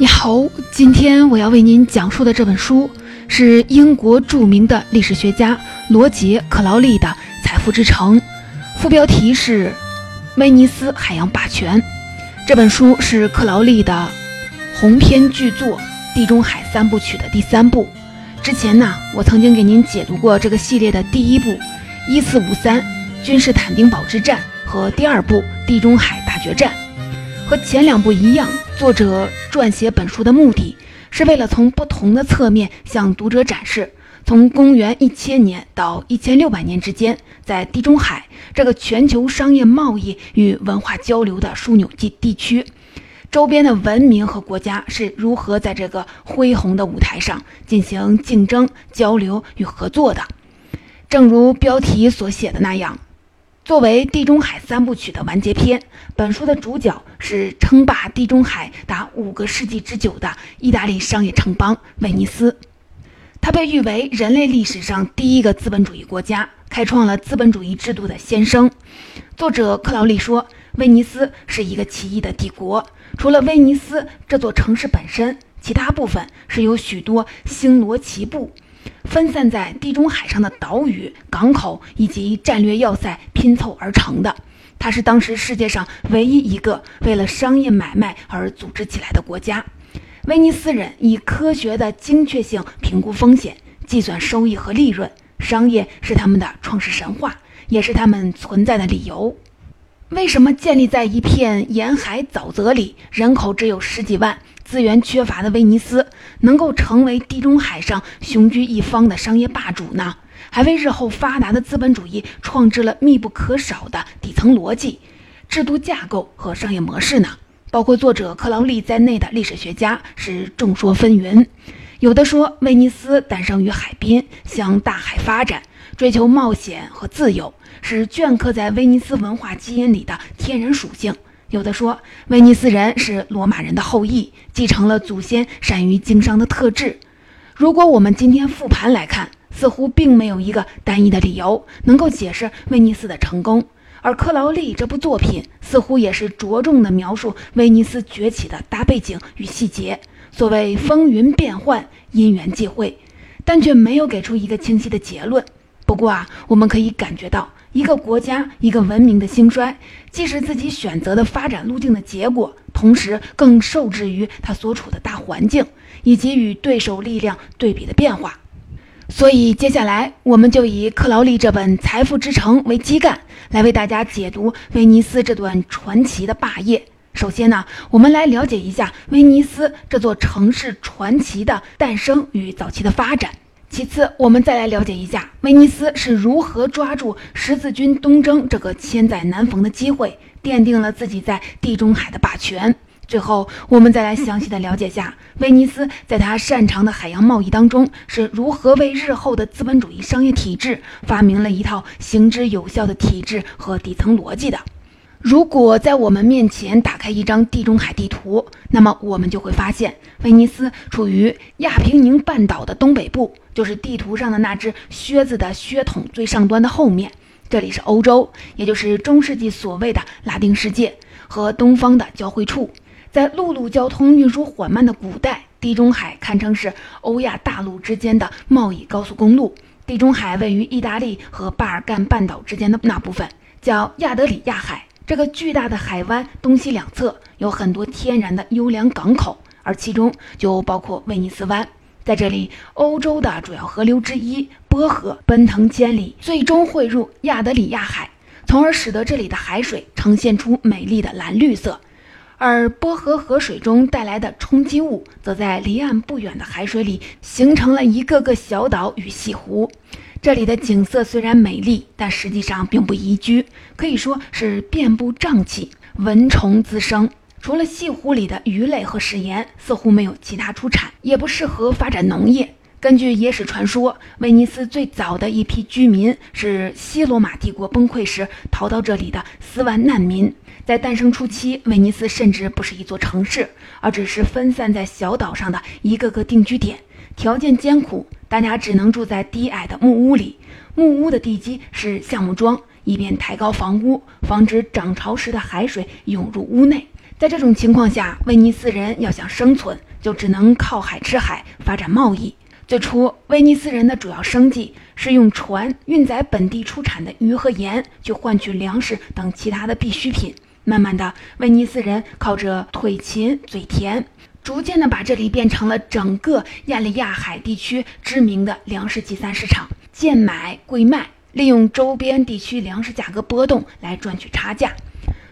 你好，今天我要为您讲述的这本书是英国著名的历史学家罗杰·克劳利的《财富之城》，副标题是《威尼斯海洋霸权》。这本书是克劳利的鸿篇巨作《地中海三部曲》的第三部。之前呢，我曾经给您解读过这个系列的第一部《一四五三君士坦丁堡之战》和第二部《地中海大决战》。和前两部一样，作者撰写本书的目的是为了从不同的侧面向读者展示，从公元一千年到一千六百年之间，在地中海这个全球商业贸易与文化交流的枢纽地地区，周边的文明和国家是如何在这个恢宏的舞台上进行竞争、交流与合作的。正如标题所写的那样。作为地中海三部曲的完结篇，本书的主角是称霸地中海达五个世纪之久的意大利商业城邦威尼斯。它被誉为人类历史上第一个资本主义国家，开创了资本主义制度的先声。作者克劳利说，威尼斯是一个奇异的帝国。除了威尼斯这座城市本身，其他部分是由许多星罗棋布。分散在地中海上的岛屿、港口以及战略要塞拼凑而成的，它是当时世界上唯一一个为了商业买卖而组织起来的国家。威尼斯人以科学的精确性评估风险、计算收益和利润，商业是他们的创世神话，也是他们存在的理由。为什么建立在一片沿海沼泽里、人口只有十几万？资源缺乏的威尼斯能够成为地中海上雄居一方的商业霸主呢？还为日后发达的资本主义创制了密不可少的底层逻辑、制度架构和商业模式呢？包括作者克劳利在内的历史学家是众说纷纭。有的说威尼斯诞生于海滨，向大海发展，追求冒险和自由，是镌刻在威尼斯文化基因里的天然属性。有的说，威尼斯人是罗马人的后裔，继承了祖先善于经商的特质。如果我们今天复盘来看，似乎并没有一个单一的理由能够解释威尼斯的成功。而克劳利这部作品似乎也是着重的描述威尼斯崛起的大背景与细节，所谓风云变幻、因缘际会，但却没有给出一个清晰的结论。不过啊，我们可以感觉到。一个国家、一个文明的兴衰，既是自己选择的发展路径的结果，同时更受制于它所处的大环境以及与对手力量对比的变化。所以，接下来我们就以克劳利这本《财富之城》为基干，来为大家解读威尼斯这段传奇的霸业。首先呢，我们来了解一下威尼斯这座城市传奇的诞生与早期的发展。其次，我们再来了解一下威尼斯是如何抓住十字军东征这个千载难逢的机会，奠定了自己在地中海的霸权。最后，我们再来详细的了解下威尼斯在他擅长的海洋贸易当中是如何为日后的资本主义商业体制发明了一套行之有效的体制和底层逻辑的。如果在我们面前打开一张地中海地图，那么我们就会发现，威尼斯处于亚平宁半岛的东北部，就是地图上的那只靴子的靴筒最上端的后面。这里是欧洲，也就是中世纪所谓的拉丁世界和东方的交汇处。在陆路交通运输缓慢的古代，地中海堪称是欧亚大陆之间的贸易高速公路。地中海位于意大利和巴尔干半岛之间的那部分，叫亚德里亚海。这个巨大的海湾东西两侧有很多天然的优良港口，而其中就包括威尼斯湾。在这里，欧洲的主要河流之一波河奔腾千里，最终汇入亚德里亚海，从而使得这里的海水呈现出美丽的蓝绿色。而波河河水中带来的冲击物，则在离岸不远的海水里形成了一个个小岛与西湖。这里的景色虽然美丽，但实际上并不宜居，可以说是遍布瘴气，蚊虫滋生。除了西湖里的鱼类和食盐，似乎没有其他出产，也不适合发展农业。根据野史传说，威尼斯最早的一批居民是西罗马帝国崩溃时逃到这里的斯万难民。在诞生初期，威尼斯甚至不是一座城市，而只是分散在小岛上的一个个定居点。条件艰苦，大家只能住在低矮的木屋里。木屋的地基是橡木桩，以便抬高房屋，防止涨潮时的海水涌入屋内。在这种情况下，威尼斯人要想生存，就只能靠海吃海，发展贸易。最初，威尼斯人的主要生计是用船运载本地出产的鱼和盐，去换取粮食等其他的必需品。慢慢的，威尼斯人靠着腿勤嘴甜，逐渐的把这里变成了整个亚利亚海地区知名的粮食集散市场，贱买贵卖，利用周边地区粮食价格波动来赚取差价。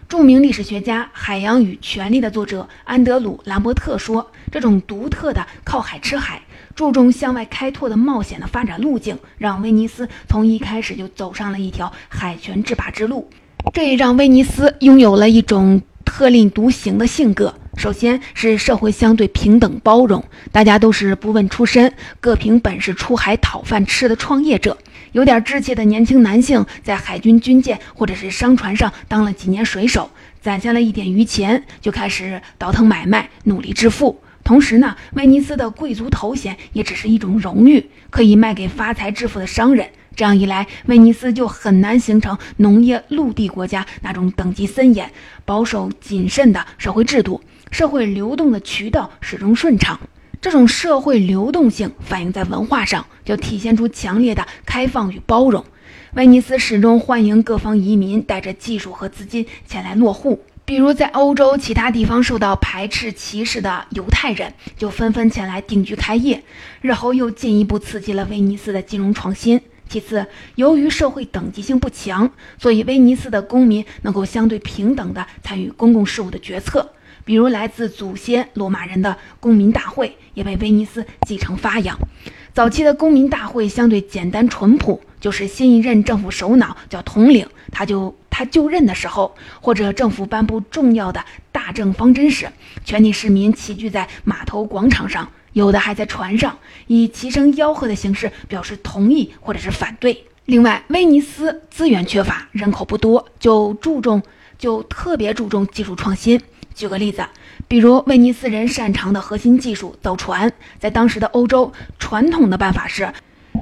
著名历史学家《海洋与权力》的作者安德鲁·兰伯特说：“这种独特的靠海吃海、注重向外开拓的冒险的发展路径，让威尼斯从一开始就走上了一条海权制霸之路。这也让威尼斯拥有了一种特立独行的性格。首先是社会相对平等包容，大家都是不问出身、各凭本事出海讨饭吃的创业者。”有点志气的年轻男性，在海军军舰或者是商船上当了几年水手，攒下了一点余钱，就开始倒腾买卖，努力致富。同时呢，威尼斯的贵族头衔也只是一种荣誉，可以卖给发财致富的商人。这样一来，威尼斯就很难形成农业陆地国家那种等级森严、保守谨慎的社会制度，社会流动的渠道始终顺畅。这种社会流动性反映在文化上，就体现出强烈的开放与包容。威尼斯始终欢迎各方移民带着技术和资金前来落户。比如，在欧洲其他地方受到排斥歧视的犹太人，就纷纷前来定居开业，日后又进一步刺激了威尼斯的金融创新。其次，由于社会等级性不强，所以威尼斯的公民能够相对平等地参与公共事务的决策。比如来自祖先罗马人的公民大会也被威尼斯继承发扬。早期的公民大会相对简单淳朴，就是新一任政府首脑叫统领，他就他就任的时候，或者政府颁布重要的大政方针时，全体市民齐聚在码头广场上，有的还在船上，以齐声吆喝的形式表示同意或者是反对。另外，威尼斯资源缺乏，人口不多，就注重就特别注重技术创新。举个例子，比如威尼斯人擅长的核心技术造船，在当时的欧洲，传统的办法是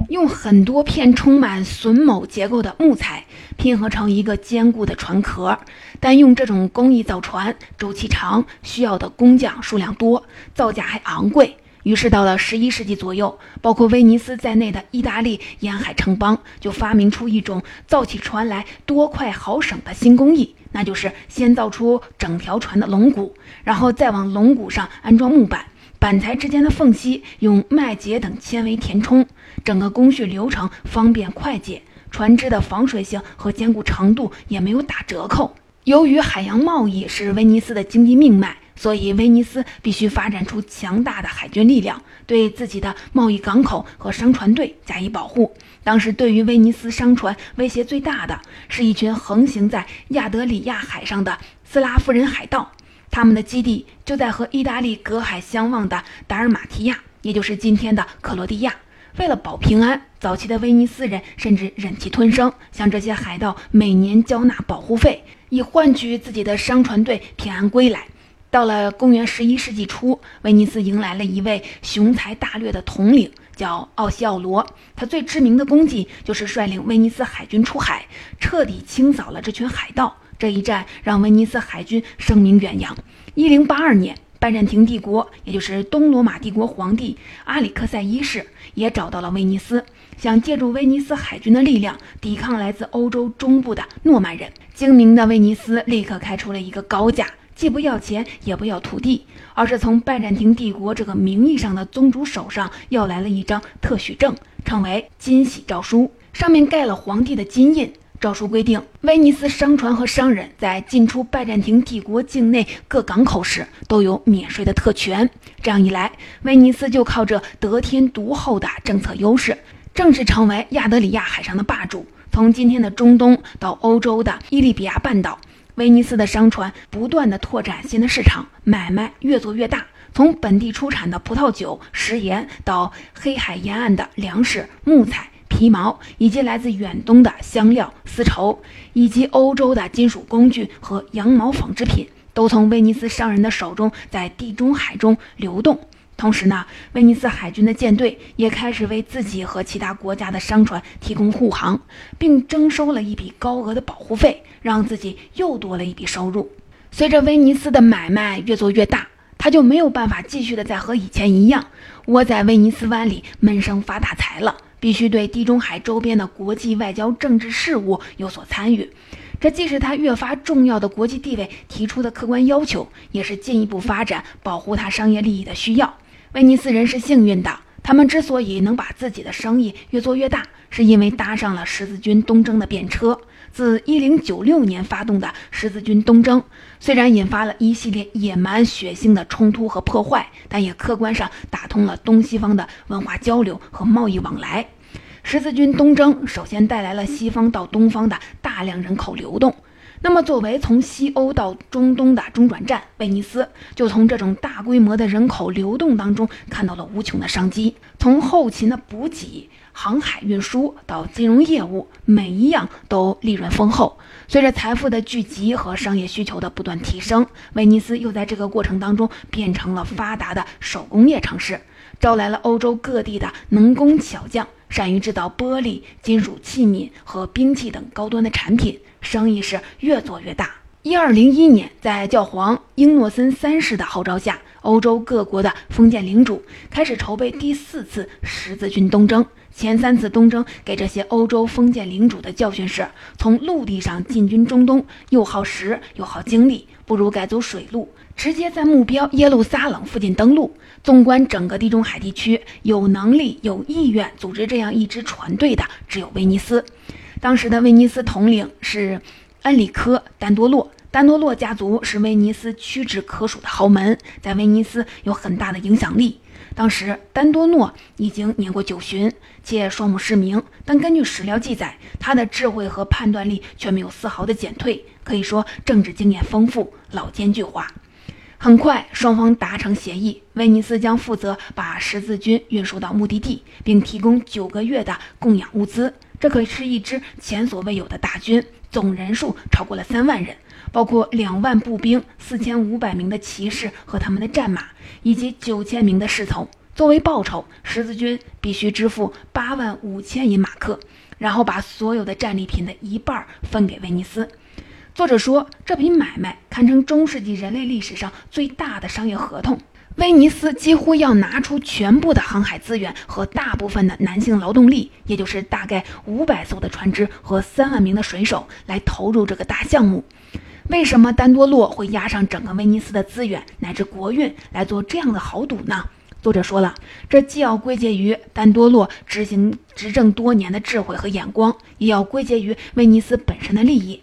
用很多片充满榫卯结构的木材拼合成一个坚固的船壳。但用这种工艺造船，周期长，需要的工匠数量多，造价还昂贵。于是到了十一世纪左右，包括威尼斯在内的意大利沿海城邦就发明出一种造起船来多快好省的新工艺。那就是先造出整条船的龙骨，然后再往龙骨上安装木板，板材之间的缝隙用麦秸等纤维填充，整个工序流程方便快捷，船只的防水性和坚固程度也没有打折扣。由于海洋贸易是威尼斯的经济命脉。所以，威尼斯必须发展出强大的海军力量，对自己的贸易港口和商船队加以保护。当时，对于威尼斯商船威胁最大的是一群横行在亚德里亚海上的斯拉夫人海盗，他们的基地就在和意大利隔海相望的达尔马提亚，也就是今天的克罗地亚。为了保平安，早期的威尼斯人甚至忍气吞声，向这些海盗每年交纳保护费，以换取自己的商船队平安归来。到了公元十一世纪初，威尼斯迎来了一位雄才大略的统领，叫奥西奥罗。他最知名的功绩就是率领威尼斯海军出海，彻底清扫了这群海盗。这一战让威尼斯海军声名远扬。一零八二年，拜占庭帝国，也就是东罗马帝国皇帝阿里克塞一世，也找到了威尼斯，想借助威尼斯海军的力量抵抗来自欧洲中部的诺曼人。精明的威尼斯立刻开出了一个高价。既不要钱，也不要土地，而是从拜占庭帝国这个名义上的宗主手上要来了一张特许证，称为金玺诏书，上面盖了皇帝的金印。诏书规定，威尼斯商船和商人在进出拜占庭帝国境内各港口时都有免税的特权。这样一来，威尼斯就靠着得天独厚的政策优势，正式成为亚德里亚海上的霸主。从今天的中东到欧洲的伊利比亚半岛。威尼斯的商船不断地拓展新的市场，买卖越做越大。从本地出产的葡萄酒、食盐，到黑海沿岸的粮食、木材、皮毛，以及来自远东的香料、丝绸，以及欧洲的金属工具和羊毛纺织品，都从威尼斯商人的手中在地中海中流动。同时呢，威尼斯海军的舰队也开始为自己和其他国家的商船提供护航，并征收了一笔高额的保护费，让自己又多了一笔收入。随着威尼斯的买卖越做越大，他就没有办法继续的再和以前一样窝在威尼斯湾里闷声发大财了，必须对地中海周边的国际外交政治事务有所参与。这既是他越发重要的国际地位提出的客观要求，也是进一步发展保护他商业利益的需要。威尼斯人是幸运的，他们之所以能把自己的生意越做越大，是因为搭上了十字军东征的便车。自1096年发动的十字军东征，虽然引发了一系列野蛮血腥的冲突和破坏，但也客观上打通了东西方的文化交流和贸易往来。十字军东征首先带来了西方到东方的大量人口流动。那么，作为从西欧到中东的中转站，威尼斯就从这种大规模的人口流动当中看到了无穷的商机。从后勤的补给、航海运输到金融业务，每一样都利润丰厚。随着财富的聚集和商业需求的不断提升，威尼斯又在这个过程当中变成了发达的手工业城市，招来了欧洲各地的能工巧匠，善于制造玻璃、金属器皿和兵器等高端的产品。生意是越做越大。一二零一年，在教皇英诺森三世的号召下，欧洲各国的封建领主开始筹备第四次十字军东征。前三次东征给这些欧洲封建领主的教训是：从陆地上进军中东又耗时又耗精力，不如改走水路，直接在目标耶路撒冷附近登陆。纵观整个地中海地区，有能力、有意愿组织这样一支船队的，只有威尼斯。当时的威尼斯统领是恩里科·丹多洛，丹多洛家族是威尼斯屈指可数的豪门，在威尼斯有很大的影响力。当时丹多诺已经年过九旬，且双目失明，但根据史料记载，他的智慧和判断力却没有丝毫的减退，可以说政治经验丰富，老奸巨猾。很快，双方达成协议，威尼斯将负责把十字军运输到目的地，并提供九个月的供养物资。这可是一支前所未有的大军，总人数超过了三万人，包括两万步兵、四千五百名的骑士和他们的战马，以及九千名的侍从。作为报酬，十字军必须支付八万五千银马克，然后把所有的战利品的一半分给威尼斯。作者说，这笔买卖堪称中世纪人类历史上最大的商业合同。威尼斯几乎要拿出全部的航海资源和大部分的男性劳动力，也就是大概五百艘的船只和三万名的水手来投入这个大项目。为什么丹多洛会押上整个威尼斯的资源乃至国运来做这样的豪赌呢？作者说了，这既要归结于丹多洛执行执政多年的智慧和眼光，也要归结于威尼斯本身的利益。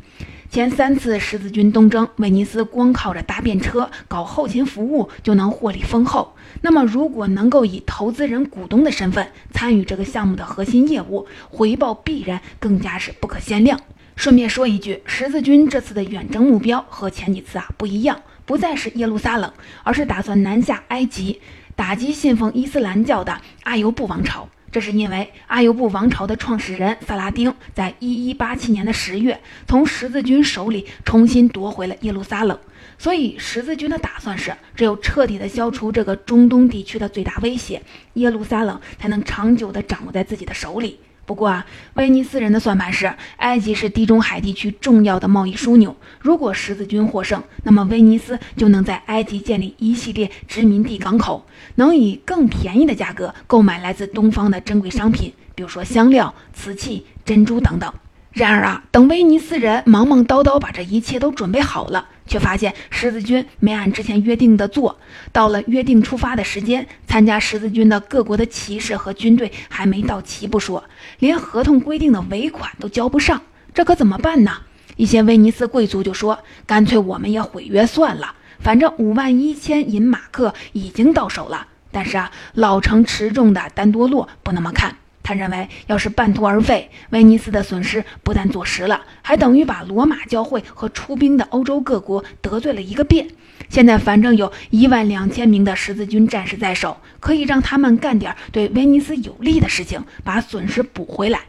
前三次十字军东征，威尼斯光靠着搭便车、搞后勤服务就能获利丰厚。那么，如果能够以投资人、股东的身份参与这个项目的核心业务，回报必然更加是不可限量。顺便说一句，十字军这次的远征目标和前几次啊不一样，不再是耶路撒冷，而是打算南下埃及，打击信奉伊斯兰教的阿尤布王朝。这是因为阿尤布王朝的创始人萨拉丁在一一八七年的十月从十字军手里重新夺回了耶路撒冷，所以十字军的打算是，只有彻底的消除这个中东地区的最大威胁，耶路撒冷才能长久的掌握在自己的手里。不过啊，威尼斯人的算盘是，埃及是地中海地区重要的贸易枢纽。如果十字军获胜，那么威尼斯就能在埃及建立一系列殖民地港口，能以更便宜的价格购买来自东方的珍贵商品，比如说香料、瓷器、珍珠等等。然而啊，等威尼斯人忙忙叨叨把这一切都准备好了。却发现十字军没按之前约定的做，到了约定出发的时间，参加十字军的各国的骑士和军队还没到齐不说，连合同规定的尾款都交不上，这可怎么办呢？一些威尼斯贵族就说：“干脆我们也毁约算了，反正五万一千银马克已经到手了。”但是啊，老成持重的丹多洛不那么看。他认为，要是半途而废，威尼斯的损失不但坐实了，还等于把罗马教会和出兵的欧洲各国得罪了一个遍。现在反正有一万两千名的十字军战士在手，可以让他们干点对威尼斯有利的事情，把损失补回来。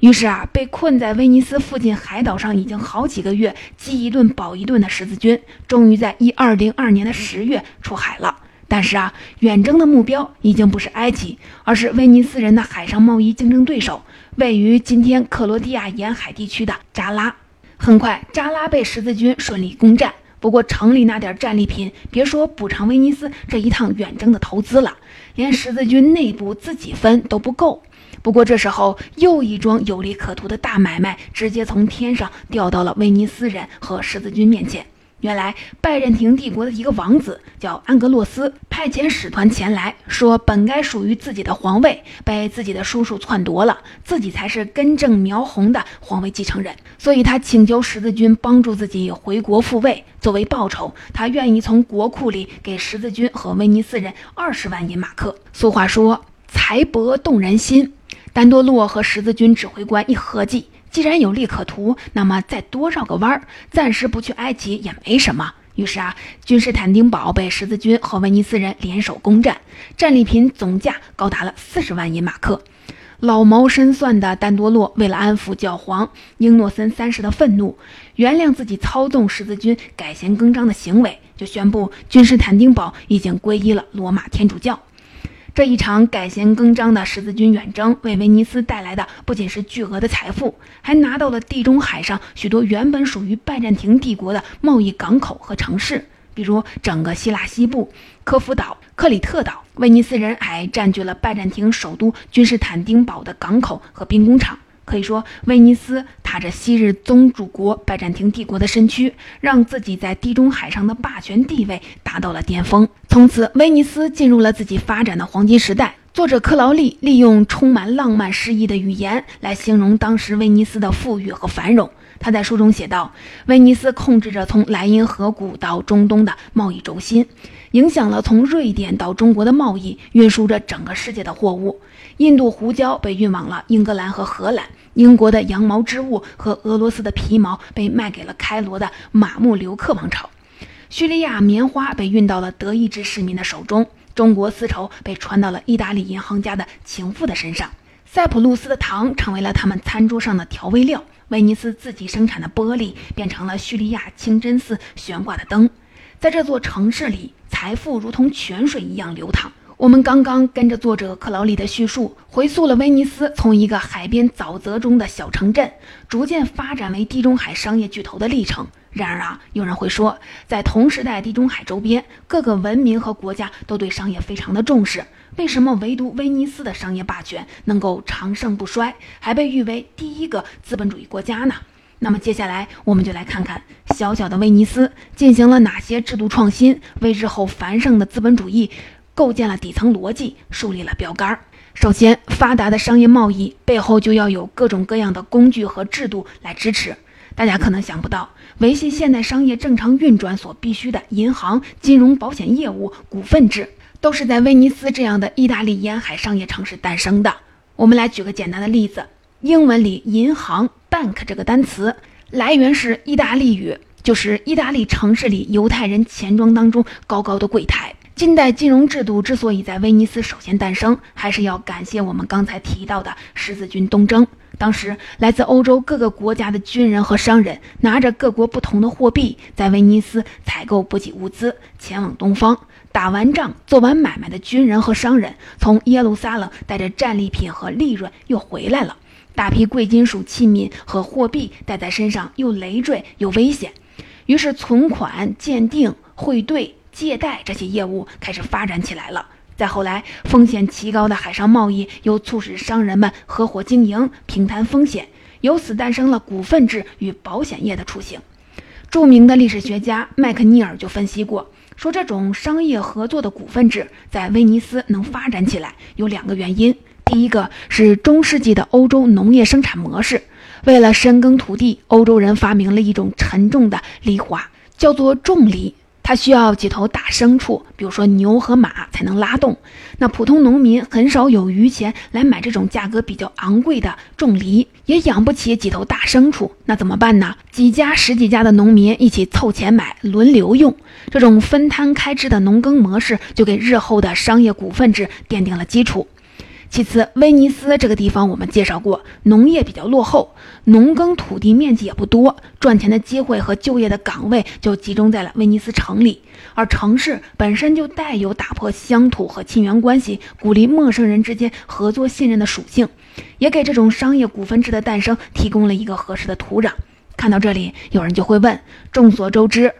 于是啊，被困在威尼斯附近海岛上已经好几个月，饥一顿饱一顿的十字军，终于在一二零二年的十月出海了。但是啊，远征的目标已经不是埃及，而是威尼斯人的海上贸易竞争对手，位于今天克罗地亚沿海地区的扎拉。很快，扎拉被十字军顺利攻占。不过城里那点战利品，别说补偿威尼斯这一趟远征的投资了，连十字军内部自己分都不够。不过这时候，又一桩有利可图的大买卖直接从天上掉到了威尼斯人和十字军面前。原来，拜占庭帝国的一个王子叫安格洛斯，派遣使团前来说，本该属于自己的皇位被自己的叔叔篡夺了，自己才是根正苗红的皇位继承人。所以他请求十字军帮助自己回国复位。作为报酬，他愿意从国库里给十字军和威尼斯人二十万银马克。俗话说，财帛动人心。丹多洛和十字军指挥官一合计。既然有利可图，那么再多绕个弯儿，暂时不去埃及也没什么。于是啊，君士坦丁堡被十字军和威尼斯人联手攻占，战利品总价高达了四十万银马克。老谋深算的丹多洛为了安抚教皇英诺森三世的愤怒，原谅自己操纵十字军改弦更张的行为，就宣布君士坦丁堡已经皈依了罗马天主教。这一场改弦更张的十字军远征，为威尼斯带来的不仅是巨额的财富，还拿到了地中海上许多原本属于拜占庭帝国的贸易港口和城市，比如整个希腊西部、科夫岛、克里特岛。威尼斯人还占据了拜占庭首都君士坦丁堡的港口和兵工厂。可以说，威尼斯踏着昔日宗主国拜占庭帝国的身躯，让自己在地中海上的霸权地位达到了巅峰。从此，威尼斯进入了自己发展的黄金时代。作者克劳利利用充满浪漫诗意的语言来形容当时威尼斯的富裕和繁荣。他在书中写道：“威尼斯控制着从莱茵河谷到中东的贸易轴心，影响了从瑞典到中国的贸易，运输着整个世界的货物。印度胡椒被运往了英格兰和荷兰，英国的羊毛织物和俄罗斯的皮毛被卖给了开罗的马穆留克王朝，叙利亚棉花被运到了德意志市民的手中。”中国丝绸被传到了意大利银行家的情妇的身上，塞浦路斯的糖成为了他们餐桌上的调味料，威尼斯自己生产的玻璃变成了叙利亚清真寺悬挂的灯。在这座城市里，财富如同泉水一样流淌。我们刚刚跟着作者克劳利的叙述，回溯了威尼斯从一个海边沼泽中的小城镇，逐渐发展为地中海商业巨头的历程。然而啊，有人会说，在同时代地中海周边各个文明和国家都对商业非常的重视，为什么唯独威尼斯的商业霸权能够长盛不衰，还被誉为第一个资本主义国家呢？那么接下来我们就来看看小小的威尼斯进行了哪些制度创新，为日后繁盛的资本主义构建了底层逻辑，树立了标杆。首先，发达的商业贸易背后就要有各种各样的工具和制度来支持。大家可能想不到，维系现代商业正常运转所必须的银行、金融、保险业务、股份制，都是在威尼斯这样的意大利沿海商业城市诞生的。我们来举个简单的例子：英文里“银行 ”（bank） 这个单词来源是意大利语，就是意大利城市里犹太人钱庄当中高高的柜台。近代金融制度之所以在威尼斯首先诞生，还是要感谢我们刚才提到的十字军东征。当时，来自欧洲各个国家的军人和商人，拿着各国不同的货币，在威尼斯采购补给物资，前往东方。打完仗、做完买卖的军人和商人，从耶路撒冷带着战利品和利润又回来了。大批贵金属器皿和货币带在身上，又累赘又危险。于是，存款、鉴定、汇兑。借贷这些业务开始发展起来了。再后来，风险极高的海上贸易又促使商人们合伙经营，平摊风险，由此诞生了股份制与保险业的雏形。著名的历史学家麦克尼尔就分析过，说这种商业合作的股份制在威尼斯能发展起来，有两个原因。第一个是中世纪的欧洲农业生产模式，为了深耕土地，欧洲人发明了一种沉重的犁铧，叫做重犁。它需要几头大牲畜，比如说牛和马才能拉动。那普通农民很少有余钱来买这种价格比较昂贵的重犁，也养不起几头大牲畜。那怎么办呢？几家、十几家的农民一起凑钱买，轮流用。这种分摊开支的农耕模式，就给日后的商业股份制奠定了基础。其次，威尼斯这个地方我们介绍过，农业比较落后，农耕土地面积也不多，赚钱的机会和就业的岗位就集中在了威尼斯城里。而城市本身就带有打破乡土和亲缘关系，鼓励陌生人之间合作信任的属性，也给这种商业股份制的诞生提供了一个合适的土壤。看到这里，有人就会问：众所周知。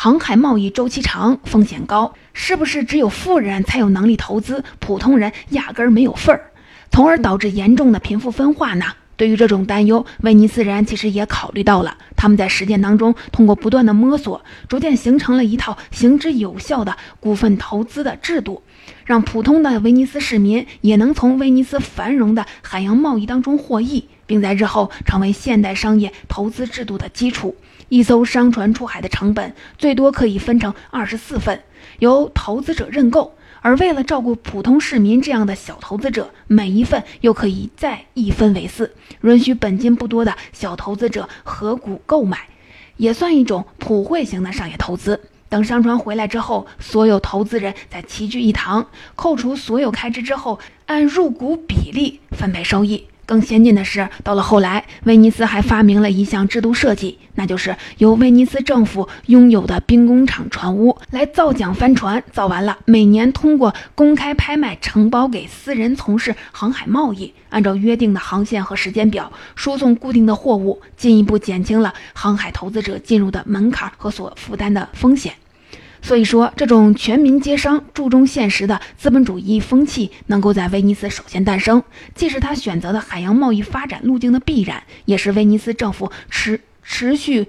航海贸易周期长，风险高，是不是只有富人才有能力投资，普通人压根儿没有份儿，从而导致严重的贫富分化呢？对于这种担忧，威尼斯人其实也考虑到了。他们在实践当中，通过不断的摸索，逐渐形成了一套行之有效的股份投资的制度，让普通的威尼斯市民也能从威尼斯繁荣的海洋贸易当中获益，并在日后成为现代商业投资制度的基础。一艘商船出海的成本最多可以分成二十四份，由投资者认购。而为了照顾普通市民这样的小投资者，每一份又可以再一分为四，允许本金不多的小投资者合股购买，也算一种普惠型的商业投资。等商船回来之后，所有投资人在齐聚一堂，扣除所有开支之后，按入股比例分配收益。更先进的是，到了后来，威尼斯还发明了一项制度设计，那就是由威尼斯政府拥有的兵工厂船坞来造桨帆船，造完了，每年通过公开拍卖承包给私人从事航海贸易，按照约定的航线和时间表输送固定的货物，进一步减轻了航海投资者进入的门槛和所负担的风险。所以说，这种全民皆商、注重现实的资本主义风气能够在威尼斯首先诞生，既是他选择的海洋贸易发展路径的必然，也是威尼斯政府持持续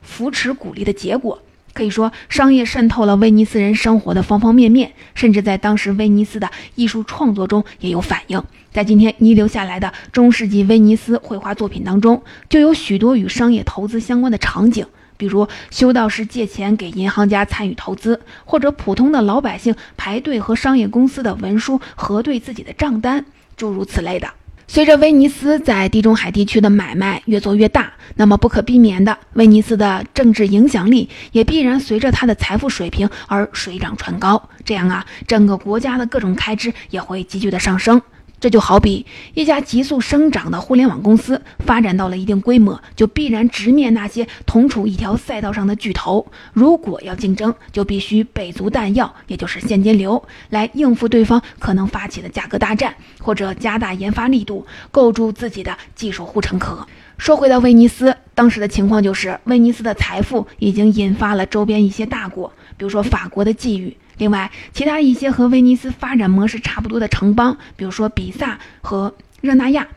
扶持鼓励的结果。可以说，商业渗透了威尼斯人生活的方方面面，甚至在当时威尼斯的艺术创作中也有反映。在今天遗留下来的中世纪威尼斯绘画作品当中，就有许多与商业投资相关的场景。比如修道士借钱给银行家参与投资，或者普通的老百姓排队和商业公司的文书核对自己的账单，诸如此类的。随着威尼斯在地中海地区的买卖越做越大，那么不可避免的，威尼斯的政治影响力也必然随着它的财富水平而水涨船高。这样啊，整个国家的各种开支也会急剧的上升。这就好比一家急速生长的互联网公司发展到了一定规模，就必然直面那些同处一条赛道上的巨头。如果要竞争，就必须备足弹药，也就是现金流，来应付对方可能发起的价格大战，或者加大研发力度，构筑自己的技术护城河。说回到威尼斯，当时的情况就是，威尼斯的财富已经引发了周边一些大国，比如说法国的觊觎。另外，其他一些和威尼斯发展模式差不多的城邦，比如说比萨和热那亚，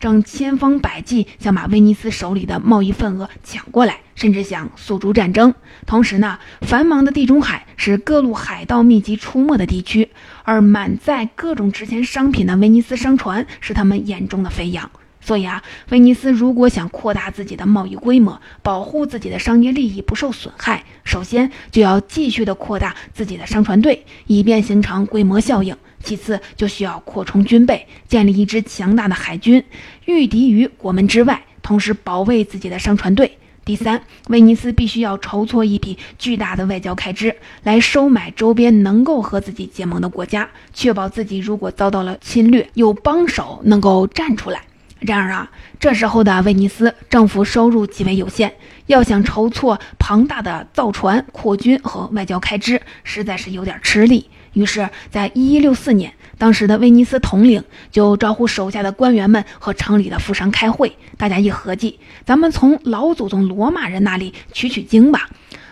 正千方百计想把威尼斯手里的贸易份额抢过来，甚至想诉诸战争。同时呢，繁忙的地中海是各路海盗密集出没的地区，而满载各种值钱商品的威尼斯商船是他们眼中的飞扬。所以啊，威尼斯如果想扩大自己的贸易规模，保护自己的商业利益不受损害，首先就要继续的扩大自己的商船队，以便形成规模效应；其次就需要扩充军备，建立一支强大的海军，御敌于国门之外，同时保卫自己的商船队；第三，威尼斯必须要筹措一笔巨大的外交开支，来收买周边能够和自己结盟的国家，确保自己如果遭到了侵略，有帮手能够站出来。然而啊，这时候的威尼斯政府收入极为有限，要想筹措庞大的造船、扩军和外交开支，实在是有点吃力。于是，在一一六四年，当时的威尼斯统领就招呼手下的官员们和城里的富商开会，大家一合计，咱们从老祖宗罗马人那里取取经吧。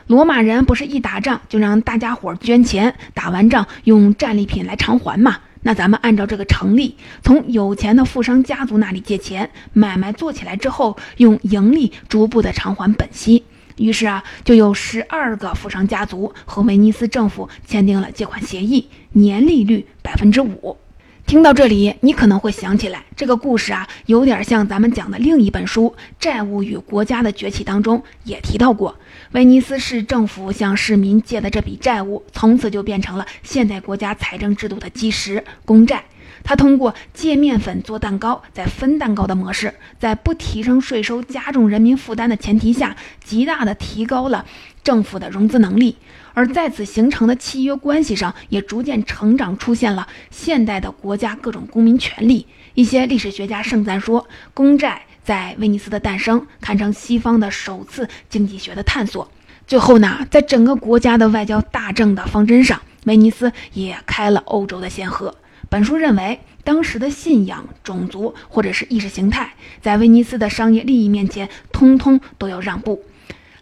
罗马人不是一打仗就让大家伙捐钱，打完仗用战利品来偿还吗？那咱们按照这个成立，从有钱的富商家族那里借钱，买卖做起来之后，用盈利逐步的偿还本息。于是啊，就有十二个富商家族和威尼斯政府签订了借款协议，年利率百分之五。听到这里，你可能会想起来，这个故事啊，有点像咱们讲的另一本书《债务与国家的崛起》当中也提到过，威尼斯市政府向市民借的这笔债务，从此就变成了现代国家财政制度的基石——公债。它通过借面粉做蛋糕，再分蛋糕的模式，在不提升税收、加重人民负担的前提下，极大的提高了政府的融资能力。而在此形成的契约关系上，也逐渐成长出现了现代的国家各种公民权利。一些历史学家盛赞说，公债在威尼斯的诞生堪称西方的首次经济学的探索。最后呢，在整个国家的外交大政的方针上，威尼斯也开了欧洲的先河。本书认为，当时的信仰、种族或者是意识形态，在威尼斯的商业利益面前，通通都要让步。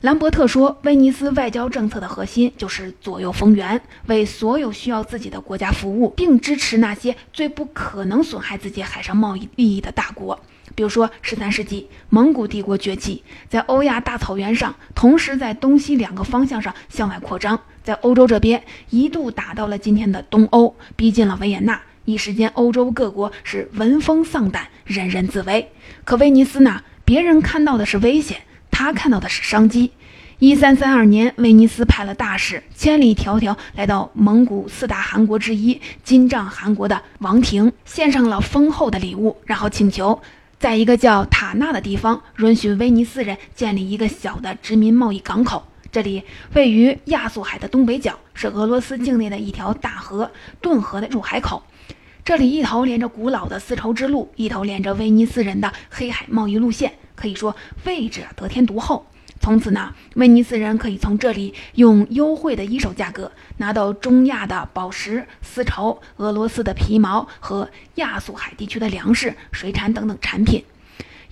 兰伯特说，威尼斯外交政策的核心就是左右逢源，为所有需要自己的国家服务，并支持那些最不可能损害自己海上贸易利益的大国。比如说，十三世纪蒙古帝国崛起，在欧亚大草原上，同时在东西两个方向上向外扩张，在欧洲这边一度打到了今天的东欧，逼近了维也纳。一时间，欧洲各国是闻风丧胆，人人自危。可威尼斯呢？别人看到的是危险。他看到的是商机。一三三二年，威尼斯派了大使，千里迢迢来到蒙古四大汗国之一金帐汗国的王庭，献上了丰厚的礼物，然后请求在一个叫塔纳的地方，允许威尼斯人建立一个小的殖民贸易港口。这里位于亚速海的东北角，是俄罗斯境内的一条大河——顿河的入海口。这里一头连着古老的丝绸之路，一头连着威尼斯人的黑海贸易路线。可以说位置得天独厚。从此呢，威尼斯人可以从这里用优惠的一手价格拿到中亚的宝石、丝绸、俄罗斯的皮毛和亚速海地区的粮食、水产等等产品，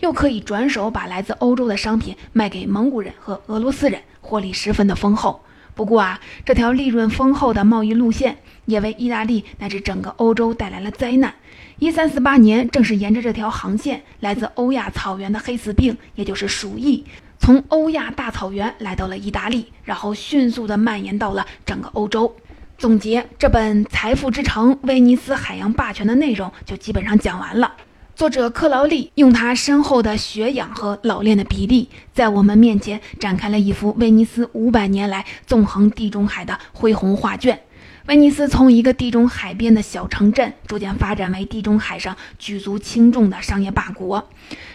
又可以转手把来自欧洲的商品卖给蒙古人和俄罗斯人，获利十分的丰厚。不过啊，这条利润丰厚的贸易路线也为意大利乃至整个欧洲带来了灾难。一三四八年，正是沿着这条航线，来自欧亚草原的黑死病，也就是鼠疫，从欧亚大草原来到了意大利，然后迅速地蔓延到了整个欧洲。总结这本《财富之城：威尼斯海洋霸权》的内容，就基本上讲完了。作者克劳利用他深厚的学养和老练的笔力，在我们面前展开了一幅威尼斯五百年来纵横地中海的恢宏画卷。威尼斯从一个地中海边的小城镇，逐渐发展为地中海上举足轻重的商业霸国，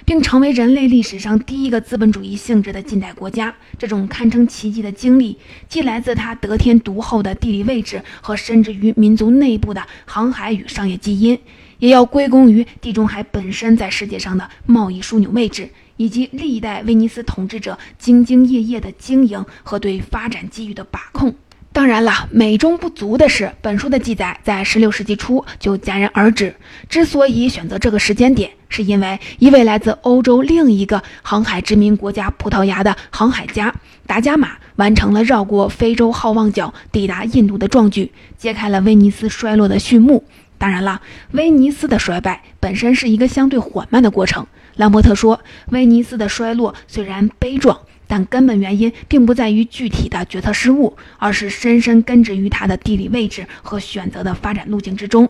并成为人类历史上第一个资本主义性质的近代国家。这种堪称奇迹的经历，既来自它得天独厚的地理位置和深植于民族内部的航海与商业基因，也要归功于地中海本身在世界上的贸易枢纽位置，以及历代威尼斯统治者兢兢业业的经营和对发展机遇的把控。当然了，美中不足的是，本书的记载在16世纪初就戛然而止。之所以选择这个时间点，是因为一位来自欧洲另一个航海殖民国家葡萄牙的航海家达伽马，完成了绕过非洲好望角抵达印度的壮举，揭开了威尼斯衰落的序幕。当然了，威尼斯的衰败本身是一个相对缓慢的过程。兰伯特说，威尼斯的衰落虽然悲壮。但根本原因并不在于具体的决策失误，而是深深根植于它的地理位置和选择的发展路径之中。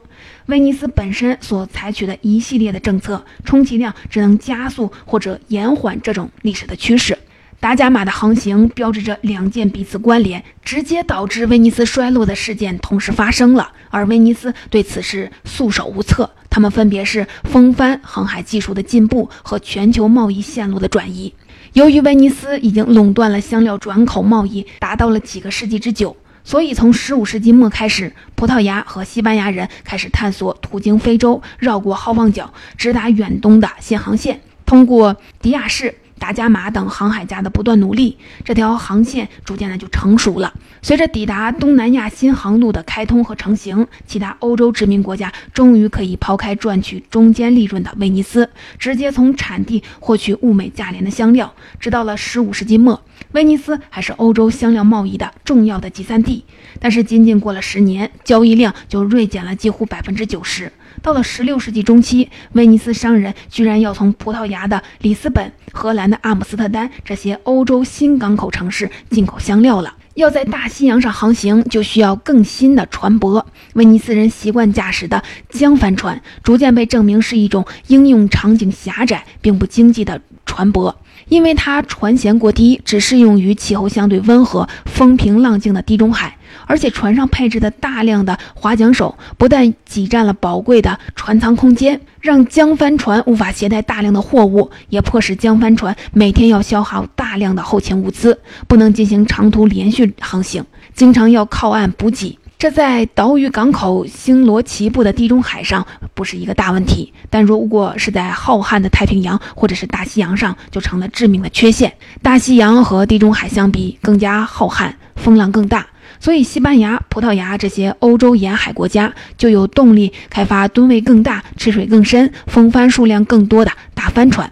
威尼斯本身所采取的一系列的政策，充其量只能加速或者延缓这种历史的趋势。达伽马的航行标志着两件彼此关联、直接导致威尼斯衰落的事件同时发生了，而威尼斯对此事束手无策。它们分别是风帆航海技术的进步和全球贸易线路的转移。由于威尼斯已经垄断了香料转口贸易，达到了几个世纪之久，所以从15世纪末开始，葡萄牙和西班牙人开始探索途经非洲、绕过好望角、直达远东的新航线，通过迪亚士。达伽马等航海家的不断努力，这条航线逐渐的就成熟了。随着抵达东南亚新航路的开通和成型，其他欧洲殖民国家终于可以抛开赚取中间利润的威尼斯，直接从产地获取物美价廉的香料。直到了15世纪末，威尼斯还是欧洲香料贸易的重要的集散地。但是仅仅过了十年，交易量就锐减了几乎百分之九十。到了16世纪中期，威尼斯商人居然要从葡萄牙的里斯本、荷兰的阿姆斯特丹这些欧洲新港口城市进口香料了。要在大西洋上航行，就需要更新的船舶。威尼斯人习惯驾驶的江帆船，逐渐被证明是一种应用场景狭窄并不经济的船舶。因为它船舷过低，只适用于气候相对温和、风平浪静的地中海，而且船上配置的大量的划桨手不但挤占了宝贵的船舱空间，让江帆船无法携带大量的货物，也迫使江帆船每天要消耗大量的后勤物资，不能进行长途连续航行，经常要靠岸补给。这在岛屿港口星罗棋布的地中海上不是一个大问题，但如果是在浩瀚的太平洋或者是大西洋上，就成了致命的缺陷。大西洋和地中海相比更加浩瀚，风浪更大，所以西班牙、葡萄牙这些欧洲沿海国家就有动力开发吨位更大、吃水更深、风帆数量更多的大帆船。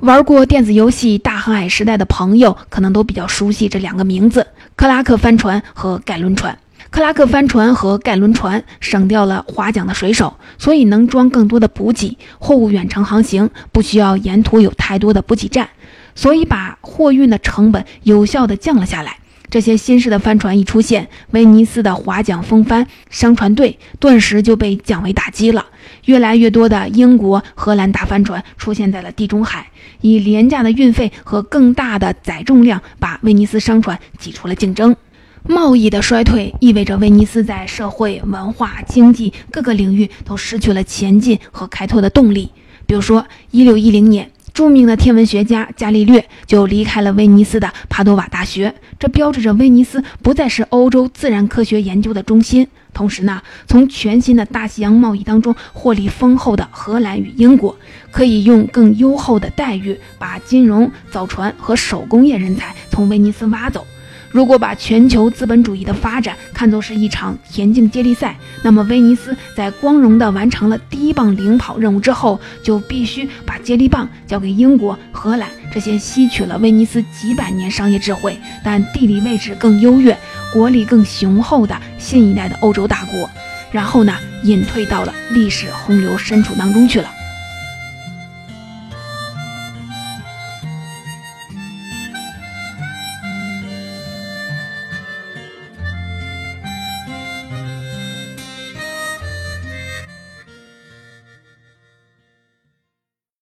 玩过电子游戏《大航海时代》的朋友，可能都比较熟悉这两个名字：克拉克帆船和盖伦船。克拉克帆船和盖伦船省掉了划桨的水手，所以能装更多的补给，货物远程航行不需要沿途有太多的补给站，所以把货运的成本有效地降了下来。这些新式的帆船一出现，威尼斯的划桨风帆商船队顿时就被降维打击了。越来越多的英国、荷兰大帆船出现在了地中海，以廉价的运费和更大的载重量，把威尼斯商船挤出了竞争。贸易的衰退意味着威尼斯在社会、文化、经济各个领域都失去了前进和开拓的动力。比如说，1610年，著名的天文学家伽利略就离开了威尼斯的帕多瓦大学，这标志着威尼斯不再是欧洲自然科学研究的中心。同时呢，从全新的大西洋贸易当中获利丰厚的荷兰与英国，可以用更优厚的待遇把金融、造船和手工业人才从威尼斯挖走。如果把全球资本主义的发展看作是一场田径接力赛，那么威尼斯在光荣地完成了第一棒领跑任务之后，就必须把接力棒交给英国、荷兰这些吸取了威尼斯几百年商业智慧，但地理位置更优越、国力更雄厚的新一代的欧洲大国，然后呢，隐退到了历史洪流深处当中去了。